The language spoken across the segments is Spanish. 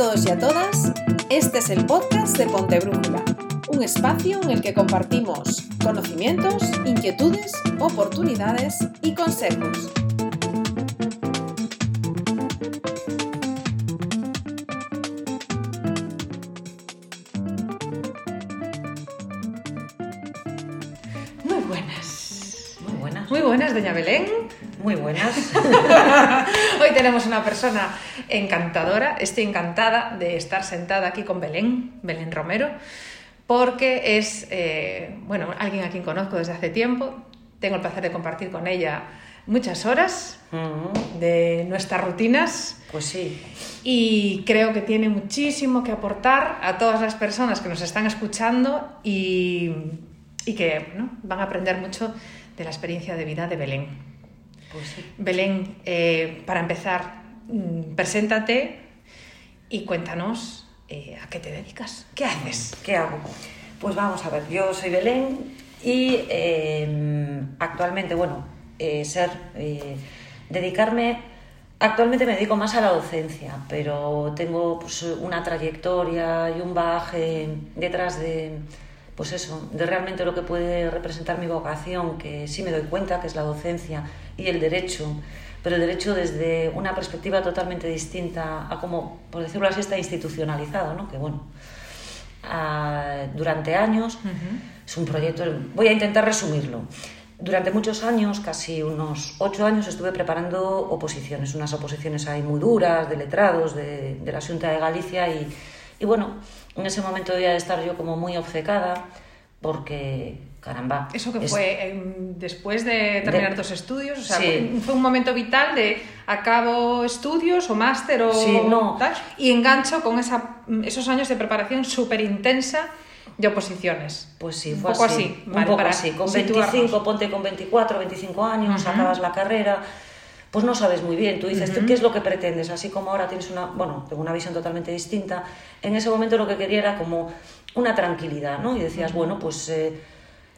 todos y a todas, este es el podcast de Ponte Brújula, un espacio en el que compartimos conocimientos, inquietudes, oportunidades y consejos. Muy buenas. Muy buenas. Muy buenas, doña Belén. Muy buenas. Hoy tenemos una persona encantadora. Estoy encantada de estar sentada aquí con Belén, Belén Romero, porque es, eh, bueno, alguien a quien conozco desde hace tiempo. Tengo el placer de compartir con ella muchas horas Mm, de nuestras rutinas Pues sí. y creo que tiene muchísimo que aportar a todas las personas que nos están escuchando y, y que ¿no? van a aprender mucho de la experiencia de vida de Belén. Pues sí. Belén, eh, para empezar, mm, preséntate y cuéntanos eh, a qué te dedicas, qué haces. ¿Qué hago? Pues vamos a ver, yo soy Belén y eh, actualmente, bueno, eh, ser, dedicarme, actualmente me dedico más a la docencia, pero tengo pues, una trayectoria y un bagaje detrás de, pues eso, de realmente lo que puede representar mi vocación, que sí me doy cuenta que es la docencia y el derecho, pero el derecho desde una perspectiva totalmente distinta a como, por decirlo así, está institucionalizado, ¿no? Que bueno, ah, durante años es un proyecto, voy a intentar resumirlo. Durante muchos años, casi unos ocho años, estuve preparando oposiciones, unas oposiciones ahí muy duras, de letrados, de, de la Junta de Galicia, y, y bueno, en ese momento debía de estar yo como muy obcecada, porque, caramba. Eso que es- fue después de terminar De- tus estudios, o sea, Sí. fue un momento vital de acabo estudios o máster o Sí, no. tal, y engancho con esa, esos años de preparación súper intensa de oposiciones. Pues sí, Un fue poco así. así, un vale, poco para así. Con situarnos. 25, ponte con 24, 25 años, Ujú. acabas la carrera, pues no sabes muy bien. Tú dices, ¿qué es lo que pretendes? Así como ahora tienes una, bueno, tengo una visión totalmente distinta. En ese momento lo que quería era como una tranquilidad, ¿no? Y decías, bueno, pues eh,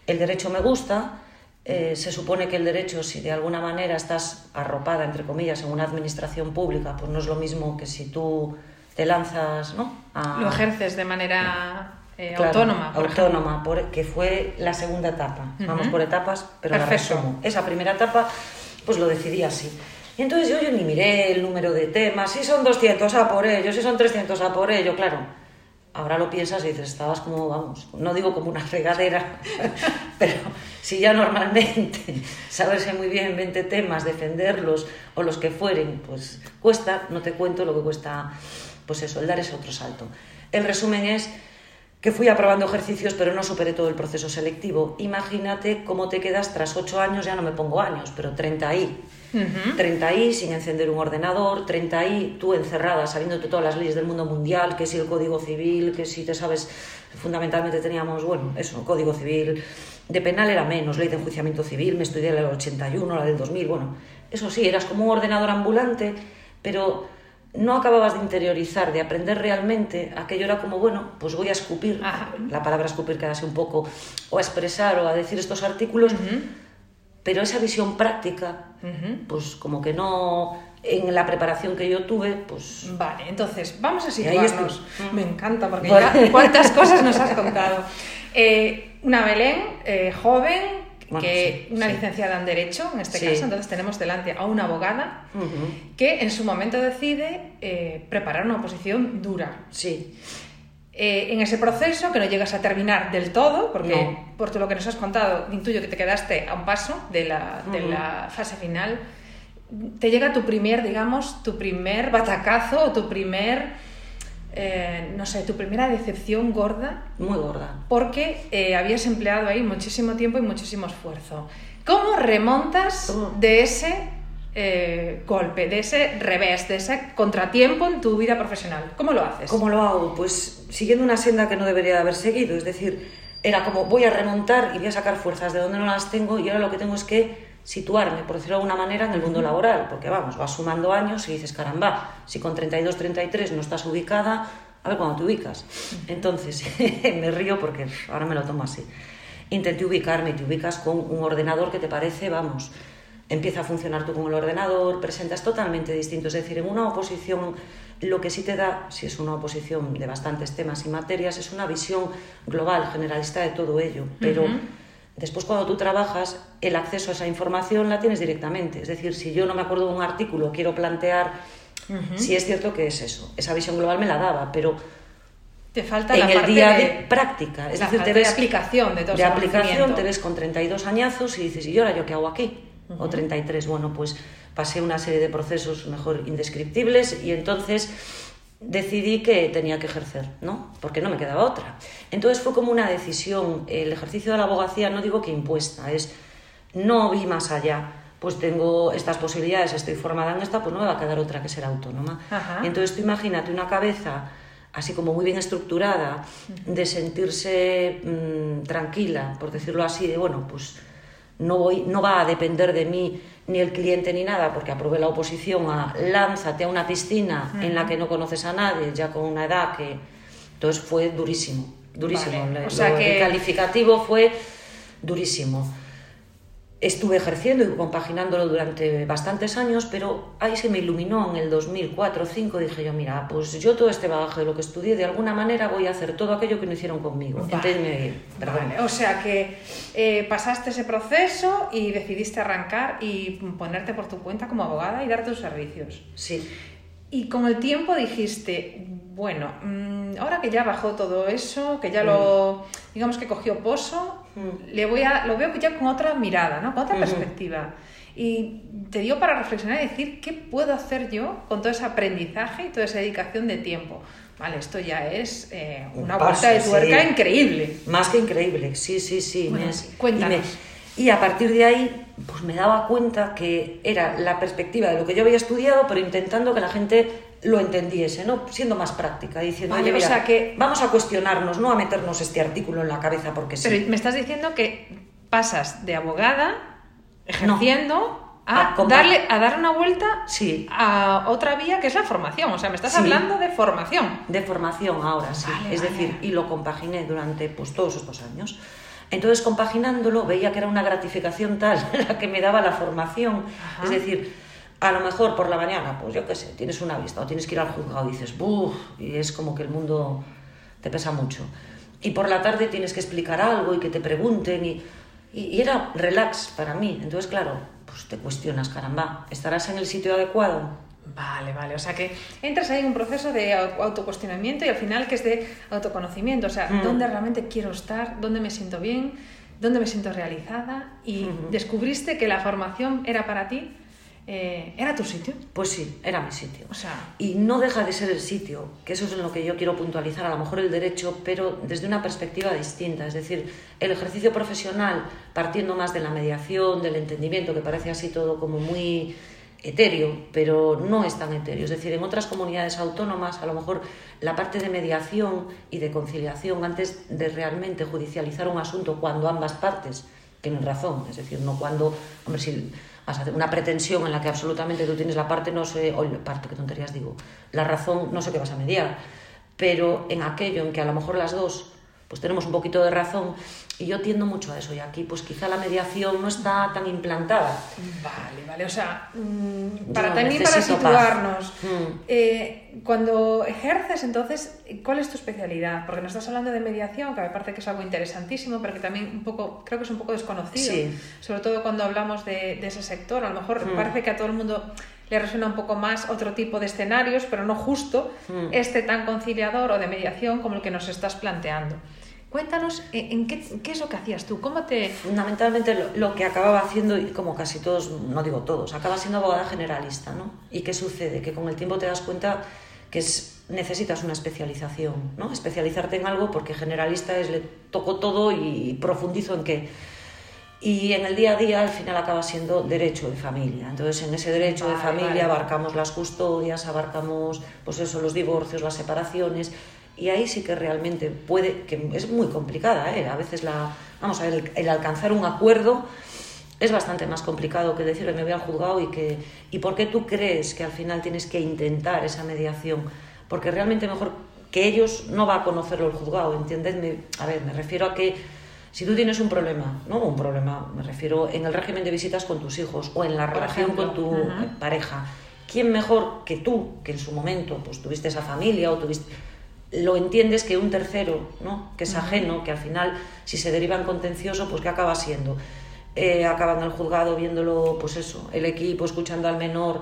el derecho me gusta. eh, se supone que el derecho, si de alguna manera estás arropada, entre comillas, en una administración pública, pues no es lo mismo que si tú te lanzas, ¿no? A- Lo ejerces de manera eh, Claro, autónoma. por autónoma, por- que fue la segunda etapa. Vamos por etapas, pero la Perfecto. resumo. Esa primera etapa, pues lo decidí así. Y entonces yo, yo ni miré el número de temas, si son 200 a por ello, si son 300 a por ello, claro. Ahora lo piensas y dices, estabas como, vamos, no digo como una fregadera, pero si ya normalmente saberse muy bien 20 temas, defenderlos o los que fueren, pues cuesta, no te cuento lo que cuesta, pues eso, el dar ese otro salto. El resumen es que fui aprobando ejercicios, pero no superé todo el proceso selectivo. Imagínate cómo te quedas tras 8 años, ya no me pongo años, pero 30 ahí. Ujú. 30 ahí sin encender un ordenador, 30 ahí tú encerrada, sabiéndote todas las leyes del mundo mundial, que si el Código Civil, que si te sabes, fundamentalmente teníamos, bueno, eso, Código Civil, de penal era menos, ley de enjuiciamiento civil, me estudié la del 81, la del 2000, bueno, eso sí, eras como un ordenador ambulante, pero no acababas de interiorizar, de aprender realmente, aquello era como, bueno, pues voy a escupir, Ajá. la palabra escupir queda así un poco, o a expresar o a decir estos artículos, pero esa visión práctica, pues como que no, en la preparación que yo tuve, pues Vale, entonces vamos a situarnos. estoy. Me encanta porque Bueno. ya cuántas cosas nos has contado. Eh, una Belén eh, joven, Bueno, que sí, una sí. licenciada en Derecho, en este Sí. caso, entonces tenemos delante a una abogada que en su momento decide eh, preparar una oposición dura. sí, Eh, en ese proceso, que no llegas a terminar del todo, porque No. por todo lo que nos has contado, intuyo que te quedaste a un paso de la, de la fase final, te llega tu primer, digamos, tu primer batacazo o tu primer, eh, no sé, tu primera decepción gorda, muy gorda. porque eh, habías empleado ahí muchísimo tiempo y muchísimo esfuerzo. ¿Cómo remontas ¿Cómo? de ese eh, golpe, de ese revés, de ese contratiempo en tu vida profesional? ¿Cómo lo haces? ¿Cómo lo hago? Pues siguiendo una senda que no debería de haber seguido, es decir, era como voy a remontar y voy a sacar fuerzas de donde no las tengo y ahora lo que tengo es que situarme, por decirlo de alguna manera, en el mundo laboral, porque vamos, vas sumando años y dices, caramba, si con 32, 33 no estás ubicada, a ver cuándo te ubicas. Entonces, me río porque ahora me lo tomo así. Intenté ubicarme y te ubicas con un ordenador que te parece, vamos, empieza a funcionar tú con el ordenador, presentas totalmente distinto. Es decir, en una oposición lo que sí te da, si es una oposición de bastantes temas y materias, es una visión global, generalista de todo ello. Pero después cuando tú trabajas, el acceso a esa información la tienes directamente. Es decir, si yo no me acuerdo de un artículo, quiero plantear, si es cierto que es eso. Esa visión global me la daba, pero te falta en la el parte día de, de, práctica. Es la decir, te ves de aplicación de todo de aplicación, te ves con 32 añazos y dices, ¿y ahora yo qué hago aquí? O 33, bueno, pues pasé una serie de procesos mejor indescriptibles y entonces decidí que tenía que ejercer, ¿no? Porque no me quedaba otra. Entonces fue como una decisión, el ejercicio de la abogacía no digo que impuesta, es no vi más allá, pues tengo estas posibilidades, estoy formada en esta, pues no me va a quedar otra que ser autónoma. Ajá. Entonces tú imagínate una cabeza así como muy bien estructurada, de sentirse mm, tranquila, por decirlo así, de bueno, pues no, voy, no va a depender de mí ni el cliente ni nada, porque aprobé la oposición a lánzate a una piscina en la que no conoces a nadie, ya con una edad que... Entonces fue durísimo, durísimo. Vale, Le- o sea lo- que- El calificativo fue durísimo. Estuve ejerciendo y compaginándolo durante bastantes años, pero ahí se me iluminó en el 2004 2005 dije yo, mira, pues yo todo este bagaje de lo que estudié, de alguna manera voy a hacer todo aquello que no hicieron conmigo. Vale, Entonces. Vale, o sea que eh, pasaste ese proceso y decidiste arrancar y ponerte por tu cuenta como abogada y dar tus servicios. Sí, Y con el tiempo dijiste, bueno, mm, ahora que ya bajó todo eso, que ya lo, digamos que cogió poso, Mm. le voy a, lo veo ya con otra mirada, ¿no? Con otra perspectiva. Y te dio para reflexionar y decir, ¿qué puedo hacer yo con todo ese aprendizaje y toda esa dedicación de tiempo? Vale, esto ya es eh, Un una paso, vuelta de tuerca sí. increíble. más que increíble, sí, sí, sí. Bueno, me- sí, cuéntanos. Y, me- y a partir de ahí, pues me daba cuenta que era la perspectiva de lo que yo había estudiado, pero intentando que la gente lo entendiese, ¿no? Siendo más práctica, diciendo, Vale, "Oye, o mira, sea que- vamos a cuestionarnos, no a meternos este artículo en la cabeza porque sí. Pero me estás diciendo que pasas de abogada ejerciendo A a, compa- darle, a dar una vuelta Sí. a otra vía que es la formación. O sea, me estás Sí. hablando de formación. de formación ahora, sí. Vale, es vale. decir, y lo compaginé durante pues, todos estos años. Entonces, compaginándolo, veía que era una gratificación tal la que me daba la formación. Ajá. Es decir, a lo mejor por la mañana, pues yo qué sé, tienes una vista o tienes que ir al juzgado y dices, ¡buf! Y es como que el mundo te pesa mucho. Y por la tarde tienes que explicar algo y que te pregunten y, y, y era relax para mí. Entonces, claro, pues te cuestionas, caramba, ¿estarás en el sitio adecuado? Vale, vale. O sea que entras ahí en un proceso de au- autocuestionamiento y al final que es de autoconocimiento. O sea, Mm. ¿dónde realmente quiero estar? ¿Dónde me siento bien? ¿Dónde me siento realizada? Y descubriste que la formación era para ti, eh, era tu sitio. Pues sí, era mi sitio. O sea, Y no deja de ser el sitio, que eso es en lo que yo quiero puntualizar, a lo mejor el derecho, pero desde una perspectiva distinta. Es decir, el ejercicio profesional, partiendo más de la mediación, del entendimiento, que parece así todo como muy etéreo, pero no es tan etéreo. Es decir, en otras comunidades autónomas, a lo mejor la parte de mediación y de conciliación, antes de realmente judicializar un asunto cuando ambas partes tienen razón, es decir, no cuando, hombre, si una pretensión en la que absolutamente tú tienes la parte, no sé, o parte, qué tonterías digo, la razón, no sé qué vas a mediar, pero en aquello en que a lo mejor las dos pues tenemos un poquito de razón y yo tiendo mucho a eso y aquí pues quizá la mediación no está tan implantada. Vale, vale. O sea, mm, Yo para también para situarnos, Mm. eh, cuando ejerces, entonces, ¿cuál es tu especialidad? Porque nos estás hablando de mediación, que me parece que es algo interesantísimo, pero que también un poco, creo que es un poco desconocido. Sí. Sobre todo cuando hablamos de, de ese sector. A lo mejor Mm. parece que a todo el mundo le resuena un poco más otro tipo de escenarios, pero no justo Mm. este tan conciliador o de mediación como el que nos estás planteando. Cuéntanos, eh, ¿en qué, qué es lo que hacías tú? ¿Cómo te...? Fundamentalmente lo, lo que acababa haciendo, y como casi todos, no digo todos, acaba siendo abogada generalista, ¿no? ¿Y qué sucede? Que con el tiempo te das cuenta que es, necesitas una especialización, ¿no? Especializarte en algo porque generalista es le toco todo y profundizo en qué. Y en el día a día al final acaba siendo derecho de familia. Entonces en ese derecho de familia vale. abarcamos las custodias, abarcamos pues eso, los divorcios, las separaciones. Y ahí sí que realmente puede, que es muy complicada, ¿eh? a veces la, vamos a ver, el, el alcanzar un acuerdo es bastante más complicado que decirle me voy al juzgado y que y por qué tú crees que al final tienes que intentar esa mediación porque realmente mejor que ellos no va a conocerlo el juzgado entiendedme a ver me refiero a que Si tú tienes un problema, no un problema, me refiero en el régimen de visitas con tus hijos o en la Por relación ejemplo, con tu pareja, ¿quién mejor que tú, que en su momento pues tuviste esa familia o tuviste lo entiendes que un tercero, ¿no? que es ajeno, que al final, si se deriva en contencioso, pues ¿qué acaba siendo? Eh, acaba en el juzgado viéndolo, pues eso, el equipo, escuchando al menor.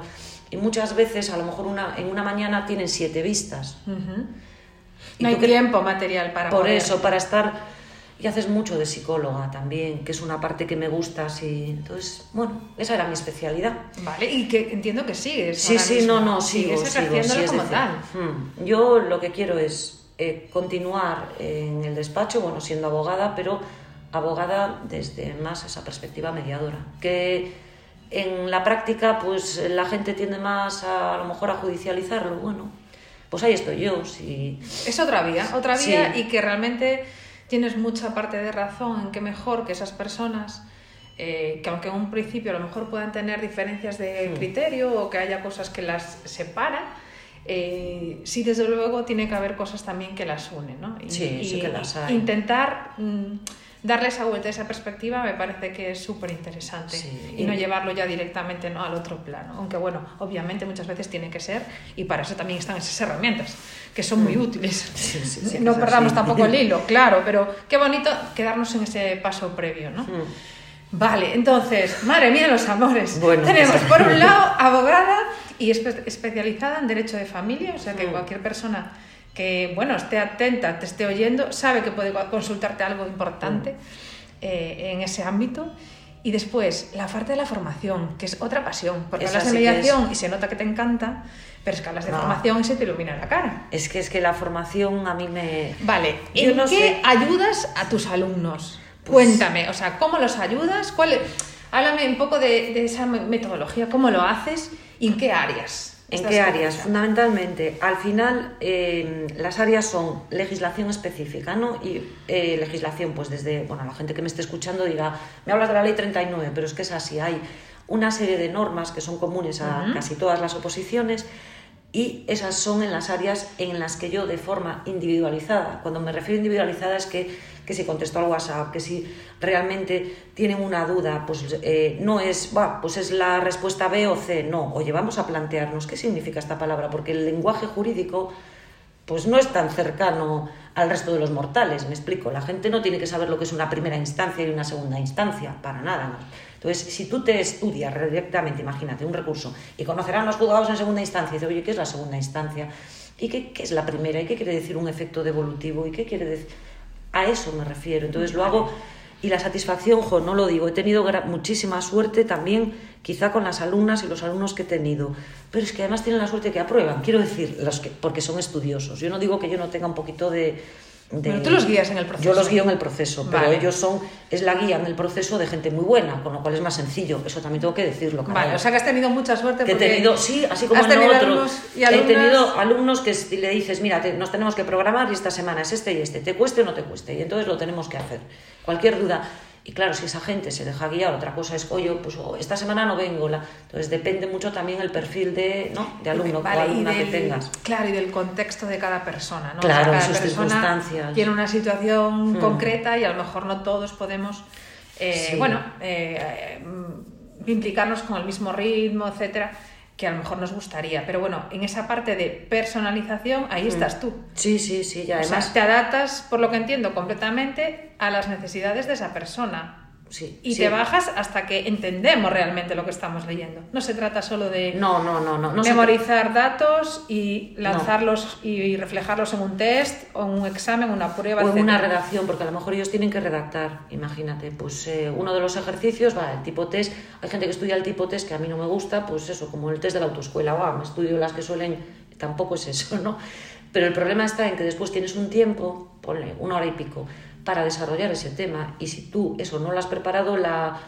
Y muchas veces, a lo mejor una, en una mañana tienen siete vistas. No hay tiempo material para Por poder- eso, para estar... Y haces mucho de psicóloga también, que es una parte que me gusta. Así. Entonces, bueno, esa era mi especialidad. Vale, y que entiendo que sigues. Sí, sí, no, no, sigo, Sigues sigo, sí, como decir, tal. mm, Yo lo que quiero es eh, continuar en el despacho, bueno, siendo abogada, pero abogada desde más esa perspectiva mediadora, que en la práctica pues la gente tiende más a, a lo mejor a judicializarlo, bueno, pues ahí estoy yo, si... Es otra vía, otra Sí. vía y que realmente tienes mucha parte de razón en que mejor que esas personas, eh, que aunque en un principio a lo mejor puedan tener diferencias de criterio o que haya cosas que las separan, eh, sí desde luego tiene que haber cosas también que las unen, ¿no? Y, Sí, sí que las hay. Intentar mm, darle esa vuelta, esa perspectiva, me parece que es súper interesante Sí. y no llevarlo ya directamente ¿no? al otro plano. Aunque bueno, obviamente muchas veces tiene que ser y para eso también están esas herramientas que son muy útiles. Mm. Sí, sí, no perdamos tampoco el hilo, claro, pero qué bonito quedarnos en ese paso previo, ¿no? Mm. Vale, entonces, madre mía, los amores. Bueno, Tenemos pues- por un lado abogada y espe- especializada en derecho de familia, o sea que Mm. cualquier persona que, bueno, esté atenta, te esté oyendo, sabe que puede consultarte algo importante eh, en ese ámbito. Y después, la parte de la formación, que es otra pasión, porque hablas de es- mediación y se nota que te encanta, pero es que hablas de No. formación y se te ilumina la cara. Es que es que la formación a mí me... Vale, ¿en no qué sé. ayudas a tus alumnos? Pues- Cuéntame, o sea, ¿cómo los ayudas? ¿Cuál, háblame un poco de, de esa me- metodología, ¿cómo lo haces y en qué áreas? ¿En qué áreas? Fundamentalmente, al final eh, las áreas son legislación específica, ¿no? Y eh, legislación, pues desde, bueno, la gente que me esté escuchando dirá, me hablas de la ley 39, pero es que es así, hay una serie de normas que son comunes a casi todas las oposiciones y esas son en las áreas en las que yo de forma individualizada, cuando me refiero a individualizada es que, que si contesto al WhatsApp, que si realmente tienen una duda, pues eh, no es, va, pues es la respuesta B o C, no, oye, vamos a plantearnos qué significa esta palabra, porque el lenguaje jurídico pues no es tan cercano al resto de los mortales, me explico. La gente no tiene que saber lo que es una primera instancia y una segunda instancia, para nada. ¿no? Entonces, si tú te estudias directamente, imagínate, un recurso, y conocerán los juzgados en segunda instancia, y dices, oye, ¿qué es la segunda instancia? ¿Y qué es la primera? ¿Y qué quiere decir un efecto devolutivo? ¿Y qué quiere decir? A eso me refiero. Entonces lo hago y la satisfacción, jo, no lo digo, he tenido muchísima suerte también, quizá con las alumnas y los alumnos que he tenido, pero es que además tienen la suerte que aprueban, quiero decir, los que, porque son estudiosos. Yo no digo que yo no tenga un poquito de... de- Bueno, tú los guías en el proceso. Yo los guío en el proceso, pero Vale. ellos son, es la guía en el proceso de gente muy buena, con lo cual es más sencillo, eso también tengo que decirlo. Vale, caray. o sea que has tenido mucha suerte Que he tenido, sí, así como en otro. y He tenido alumnos que le dices, mira, te- nos tenemos que programar y esta semana es este y este, te cueste o no te cueste, y entonces lo tenemos que hacer. Cualquier duda. Y claro, si esa gente se deja guiar, otra cosa es, oye, pues oh, esta semana no vengo. La... Entonces depende mucho también el perfil de, ¿no? de alumno Vale, o alumna del- que tengas. Claro, y del contexto de cada persona, ¿no? Claro, o sea, cada sus persona circunstancias. tiene una situación Mm. concreta y a lo mejor no todos podemos, eh, Sí. bueno, eh, eh, implicarnos con el mismo ritmo, etcétera, que a lo mejor nos gustaría. Pero bueno, en esa parte de personalización, ahí estás tú. Sí, sí, sí, y O además... sea, te adaptas, por lo que entiendo, completamente a las necesidades de esa persona. Sí, Y sí. te bajas hasta que entendemos realmente lo que estamos leyendo. No se trata solo de No, no, no, no. no memorizar datos y lanzarlos y reflejarlos en un test o en un examen, una prueba, O en una redacción, porque a lo mejor ellos tienen que redactar, imagínate, pues eh, uno de los ejercicios va el tipo test, hay gente que estudia el tipo test que a mí no me gusta, pues eso, como el test de la autoescuela, wow, me estudio las que suelen, tampoco es eso, ¿no? Pero el problema está en que después tienes un tiempo, ponle una hora y pico, para desarrollar ese tema, y si tú eso no lo has preparado, la,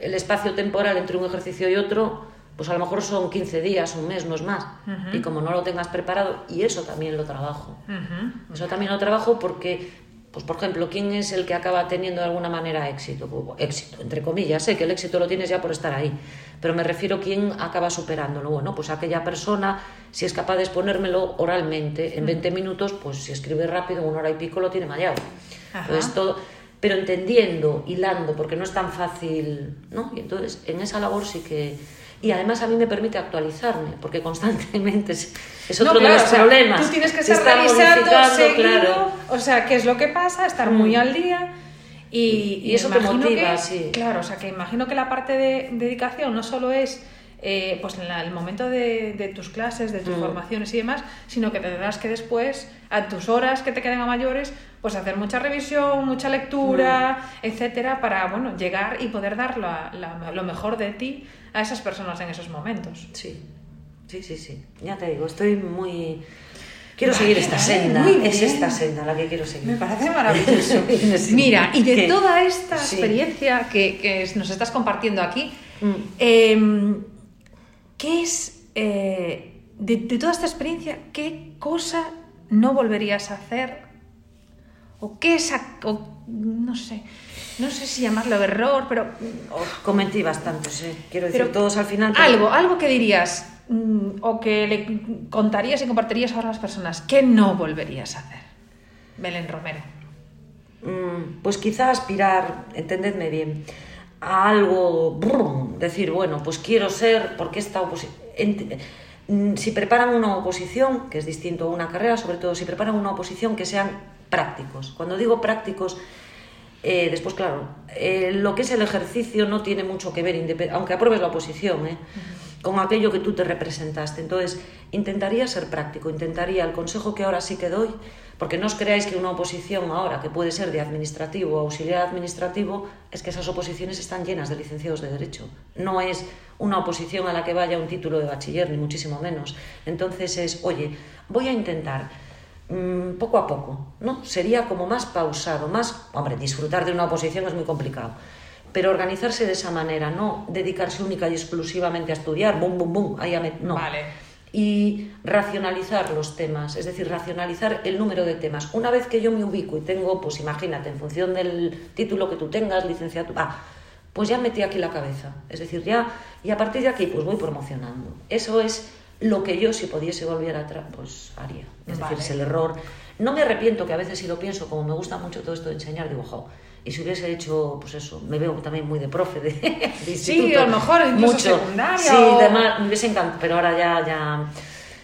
el espacio temporal entre un ejercicio y otro, pues a lo mejor son 15 días, un mes, no es más, y como no lo tengas preparado, y eso también lo trabajo. Eso también lo trabajo porque, pues por ejemplo, ¿quién es el que acaba teniendo de alguna manera éxito? Pues, éxito, entre comillas, sé que el éxito lo tienes ya por estar ahí, pero me refiero a quién acaba superándolo. Bueno, pues aquella persona, si es capaz de exponérmelo oralmente en 20 minutos, pues si escribe rápido, una hora y pico lo tiene mallado. Ajá. Entonces, todo, pero entendiendo, hilando, porque no es tan fácil, ¿no? Y entonces en esa labor sí que... Y además a mí me permite actualizarme, porque constantemente es, es otro No, claro, de los o sea, problemas. Tú tienes que estar revisando seguido, claro. o sea, qué es lo que pasa, estar muy Mm. al día. Y, Y eso te motiva, que- sí. Claro, o sea, que imagino que la parte de dedicación no solo es eh, pues en la- el momento de, de tus clases, de tus Mm. formaciones y demás, sino que tendrás que después, a tus horas que te queden a mayores, pues hacer mucha revisión, mucha lectura, Mm. etcétera, para bueno, llegar y poder dar la- la- lo mejor de ti a esas personas en esos momentos. Sí, sí, sí, sí. Ya te digo, estoy muy... Quiero Vale, seguir esta vale, senda. Es bien. esta senda la que quiero seguir. Me parece maravilloso. Mira, y de ¿Qué? toda esta Sí. experiencia que, nos estás compartiendo aquí, Mm. em, ¿qué es, eh, de, de toda esta experiencia, qué cosa no volverías a hacer? ¿O qué es, o no sé, no sé si llamarlo error, pero Cometí bastante, sí. Quiero decir, Pero todos al final... pero- algo, algo que dirías mm, o que le contarías y compartirías ahora a las personas, ¿qué no volverías a hacer? Belén Romero. Mm, Pues quizá aspirar, entendedme bien, a algo, brum, decir, bueno, pues quiero ser, porque esta oposición... Si preparan una oposición, que es distinto a una carrera, sobre todo si preparan una oposición, que sean prácticos. Cuando digo prácticos, eh, después, claro, eh, lo que es el ejercicio no tiene mucho que ver, aunque apruebes la oposición, ¿eh? con aquello que tú te representaste. Entonces, intentaría ser práctico, intentaría el consejo que ahora sí que doy, porque no os creáis que una oposición ahora, que puede ser de administrativo o auxiliar administrativo, es que esas oposiciones están llenas de licenciados de Derecho. No es una oposición a la que vaya un título de bachiller, ni muchísimo menos. Entonces es, oye, voy a intentar mm, poco a poco, ¿no? Sería como más pausado, más, hombre, disfrutar de una oposición es muy complicado, pero organizarse de esa manera, no dedicarse única y exclusivamente a estudiar, bum, bum, bum, ahí a no. Vale. Y racionalizar los temas, es decir, racionalizar el número de temas. Una vez que yo me ubico y tengo, pues imagínate, en función del título que tú tengas, licenciatura, ah, pues ya metí aquí la cabeza. Es decir, ya, y a partir de aquí, pues voy promocionando. Eso es lo que yo, si pudiese volver atrás, pues haría. Es Vale. decir, es el error. No me arrepiento, que a veces si lo pienso, como me gusta mucho todo esto de enseñar, digo, jo, y si hubiese hecho, pues eso, me veo también muy de profe de, de Sí, instituto. a lo mejor incluso secundaria Sí, o- demás, me hubiese encantado, pero ahora ya, ya...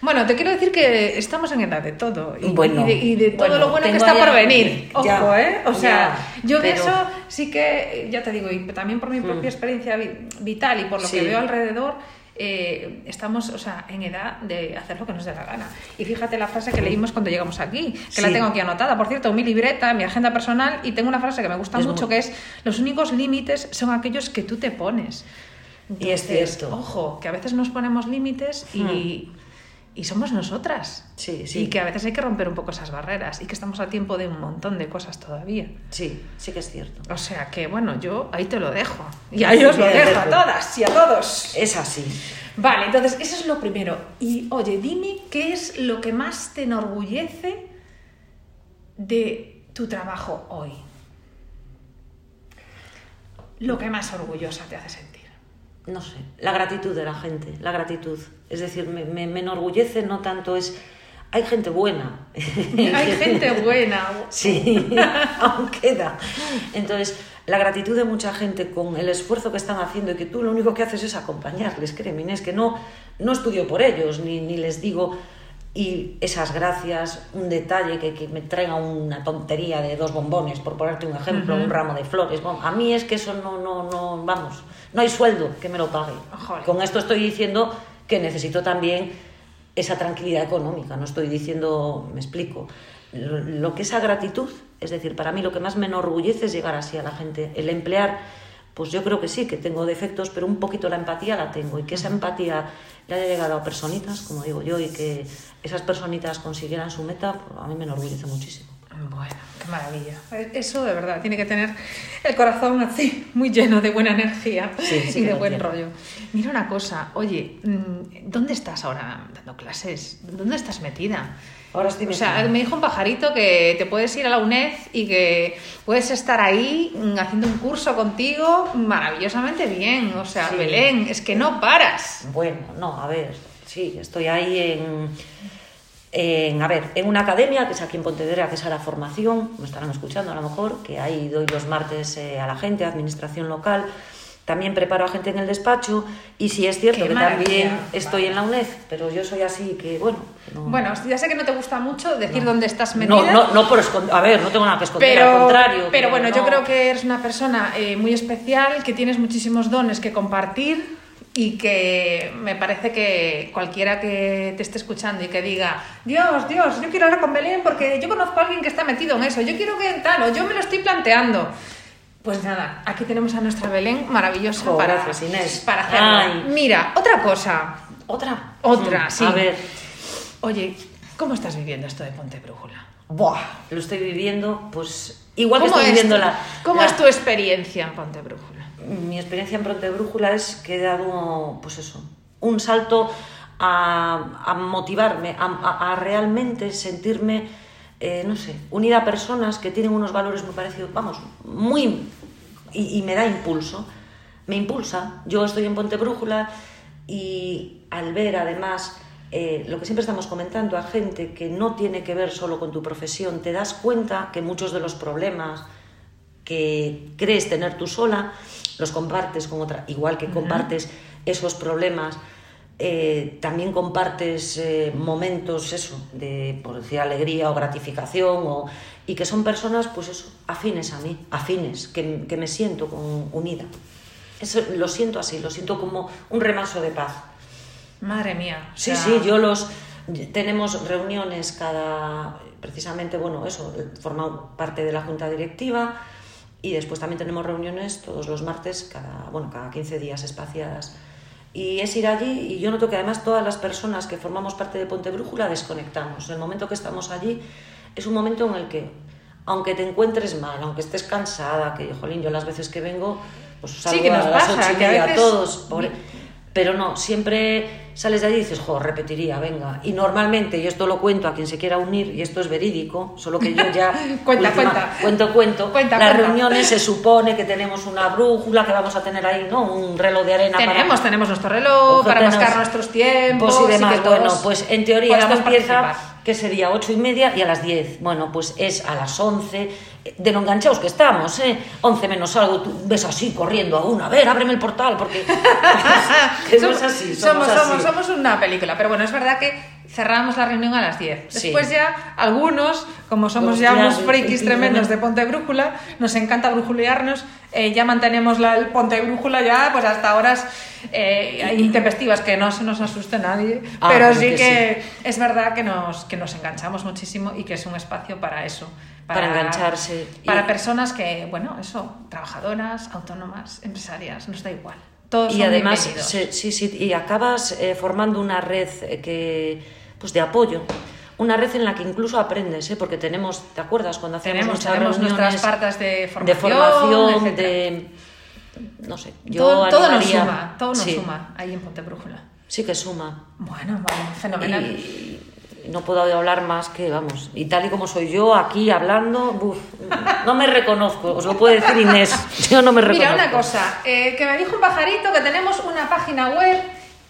Bueno, te quiero decir que estamos en edad de todo y, Bueno, y de, y de todo bueno, lo bueno que está por venir. Ojo, ya, ¿eh? O sea, ya, yo de pero- eso sí que, ya te digo, y también por mi propia experiencia vi- vital y por lo Sí. que veo alrededor, eh, estamos, o sea, en edad de hacer lo que nos dé la gana. Y fíjate la frase que leímos cuando llegamos aquí, que la tengo aquí anotada, por cierto, en mi libreta, en mi agenda personal, y tengo una frase que me gusta Es mucho, muy- que es, los únicos límites son aquellos que tú te pones. Y es cierto. Ojo, que a veces nos ponemos límites y, y somos nosotras. Sí, sí. Y que a veces hay que romper un poco esas barreras y que estamos a tiempo de un montón de cosas todavía. Sí, sí que es cierto. O sea que, bueno, yo ahí te lo dejo. Y ahí os lo Bien, dejo a dejo. todas y a todos. Es así. Vale, entonces eso es lo primero. Y oye, dime qué es lo que más te enorgullece de tu trabajo hoy. Lo que más orgullosa te hace sentir. No sé, la gratitud de la gente, la gratitud. Es decir, me, me- me enorgullece, no tanto es... Hay gente buena. Hay gente buena. Sí, aún queda. Entonces, la gratitud de mucha gente con el esfuerzo que están haciendo y que tú lo único que haces es acompañarles, créeme, Inés, que no, no estudio por ellos, ni, ni les digo, y esas gracias, un detalle que, que me traiga una tontería de dos bombones, por ponerte un ejemplo, un ramo de flores. Bueno, a mí es que eso no, no, no, vamos, no hay sueldo que me lo pague. Joder. Con esto estoy diciendo que necesito también esa tranquilidad económica, no estoy diciendo, me explico, lo, lo que esa gratitud, es decir, para mí lo que más me enorgullece es llegar así a la gente, el emplear, pues yo creo que sí, que tengo defectos, pero un poquito la empatía la tengo y que esa empatía le haya llegado a personitas, como digo yo, y que esas personitas consiguieran su meta, pues a mí me enorgullece muchísimo. Bueno, qué maravilla. Eso de verdad, tiene que tener el corazón así, muy lleno de buena energía Sí, sí y de buen tiene. rollo. Mira una cosa, oye, mm, ¿dónde estás ahora dando clases? ¿Dónde estás metida? Ahora estoy O sea, me dijo un pajarito que te puedes ir a la UNED y que puedes estar ahí mm, haciendo un curso contigo maravillosamente bien. O sea, Sí. Belén, es que no paras. Bueno, no, a ver, sí, estoy ahí en, en, a ver, en una academia, que es aquí en Pontevedra, que es a la formación, me estarán escuchando a lo mejor, que ahí doy los martes eh, a la gente, administración local, también preparo a gente en el despacho y sí es cierto Qué que maravilla. también estoy en la UNED, pero yo soy así que, bueno... no- Bueno, ya sé que no te gusta mucho decir no. dónde estás metida. No, no, no por esconder, a ver, no tengo nada que esconder, pero, al contrario. pero bueno, yo creo que eres una persona eh, muy especial, que tienes muchísimos dones que compartir y que me parece que cualquiera que te esté escuchando y que diga, Dios, Dios, yo quiero hablar con Belén porque yo conozco a alguien que está metido en eso, yo quiero que tal, o yo me lo estoy planteando. Pues nada, aquí tenemos a nuestra Belén maravillosa Jo, para, gracias, Inés. para hacerlo. Ay. Mira, otra cosa. ¿Otra? Otra, Mm, sí. A ver, Oye, ¿cómo estás viviendo esto de Ponte Brújula? buah, lo estoy viviendo, pues igual que ¿Cómo, estoy es, viviendo la... ¿cómo la- es tu experiencia en Ponte Brújula? mi experiencia en Pronto de Brújula es que he dado, pues eso, un salto a, a motivarme, a, a- a realmente sentirme, eh, no sé, unida a personas que tienen unos valores muy parecidos, vamos, muy... Y, y me da impulso, me impulsa. Yo estoy en Ponte Brújula y al ver además eh, lo que siempre estamos comentando a gente que no tiene que ver solo con tu profesión, te das cuenta que muchos de los problemas que crees tener tú sola, los compartes con otra, igual que compartes esos problemas, eh, también compartes eh, momentos, eso, de, por decir, alegría o gratificación, o, y que son personas, pues eso, afines a mí, afines, que, que me siento con- unida. Eso, lo siento así, lo siento como un remanso de paz. Madre mía. o Sí, sea, sí, yo los tenemos reuniones cada precisamente, bueno, eso, forma parte de la junta directiva y después también tenemos reuniones todos los martes cada, bueno, cada 15 días espaciadas. Y es ir allí y yo noto que además todas las personas que formamos parte de Ponte Brújula desconectamos. El momento que estamos allí es un momento en el que aunque te encuentres mal, aunque estés cansada, que jolín, yo las veces que vengo, pues salgo que nos a las pasa, ocho y que a veces- todos. por- pero no, siempre sales de allí y dices, jo, repetiría, venga. Y normalmente, y esto lo cuento a quien se quiera unir, y esto es verídico, solo que yo ya... Cuenta, cuenta. Cuento, cuento. Cuenta, Las cuenta. reuniones se supone que tenemos una brújula, que vamos a tener ahí, ¿no? Un reloj de arena Tenemos, para... tenemos nuestro reloj para marcar nuestros tiempos. Pues y y demás. que todos bueno, pues en teoría empieza. Que sería ocho y media y a las 10. Bueno, pues es a las 11, de lo enganchados que estamos, ¿eh? 11 menos algo, tú ves así corriendo a una, a ver, ábreme el portal, porque... que no es así, somos, somos, así. somos, somos una película, pero bueno, es verdad que cerramos la reunión a las 10. Sí. Después ya algunos, como somos ya unos frikis tremendos de Ponte Brújula, nos encanta brujulearnos, eh, ya mantenemos la, el Ponte Brújula ya pues hasta horas eh, intempestivas, que no se nos asuste nadie, Ah, pero sí que que, es verdad que nos, que nos enganchamos muchísimo y que es un espacio para eso. Para engancharse. Para Y- personas que, bueno, eso, trabajadoras, autónomas, empresarias, nos da igual. Todos y además, se- sí, sí, y acabas eh, formando una red que, pues de apoyo. Una red en la que incluso aprendes, ¿eh? porque tenemos, ¿te acuerdas cuando hacemos tenemos, muchas tenemos nuestras partas de formación, de, formación, de no sé, yo todo, todo nos suma, todo nos suma ahí en Ponte Brújula. Sí que suma. Bueno, bueno, fenomenal. Y no puedo hablar más que, vamos, y tal y como soy yo aquí hablando, buf, no me reconozco, os lo puede decir Inés, yo no me reconozco. Mira, una cosa, eh, que me dijo un pajarito que tenemos una página web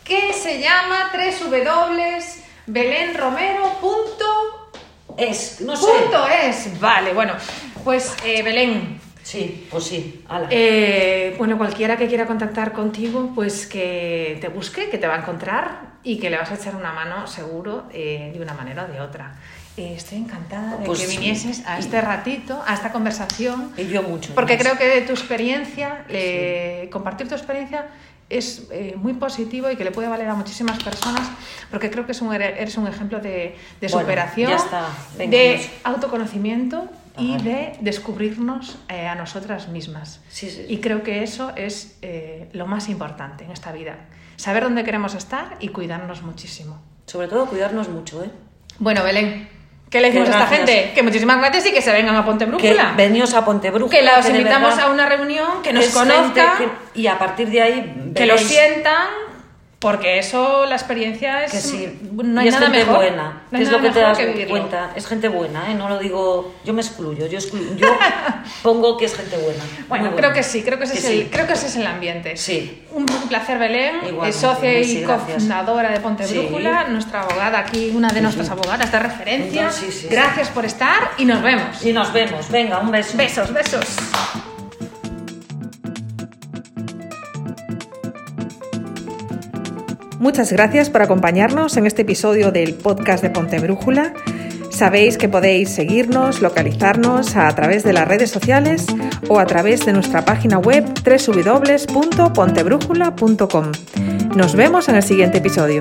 que se llama 3W belénromero.es. No sé. Punto es. Vale, bueno. Pues eh, Belén. Sí, pues sí. Ala. Eh, bueno, cualquiera que quiera contactar contigo, pues que te busque, que te va a encontrar y que le vas a echar una mano seguro eh, de una manera o de otra. Estoy encantada de pues que vinieses a este ratito, a esta conversación. Y yo mucho. Porque creo que de tu experiencia, compartir tu experiencia es eh, muy positivo y que le puede valer a muchísimas personas, porque creo que es un, eres un ejemplo de, de Bueno, superación, está. De autoconocimiento y de descubrirnos eh, a nosotras mismas. Sí, sí. Y creo que eso es eh, lo más importante en esta vida. Saber dónde queremos estar y cuidarnos muchísimo. Sobre todo cuidarnos mucho, ¿eh? Bueno, Belén, ¿qué le decimos a esta gente? Que muchísimas gracias y que se vengan a Ponte Que Brújula. veníos a Ponte Brújula. Que los invitamos a una reunión, que nos conozcan, que- y a partir de ahí que lo veréis sientan, porque eso, la experiencia es... que sí. No hay y es nada gente mejor. buena. No es lo que te das que cuenta. Es gente buena, ¿eh? No lo digo... Yo me excluyo. Yo, exclu- yo pongo que es gente buena. Bueno, creo que sí, creo que ese, es, sí. el, creo que ese es el ambiente. Sí. Un- un placer, Belén, es socia sí, y gracias. cofundadora de Ponte Sí. Brújula, nuestra abogada aquí, una de nuestras abogadas de referencia. Sí, sí, sí. Gracias por estar y nos vemos. Y nos vemos. Venga, un beso. Besos, besos. Muchas gracias por acompañarnos en este episodio del podcast de Ponte Brújula. Sabéis que podéis seguirnos, localizarnos a través de las redes sociales o a través de nuestra página web www.pontebrújula.com. Nos vemos en el siguiente episodio.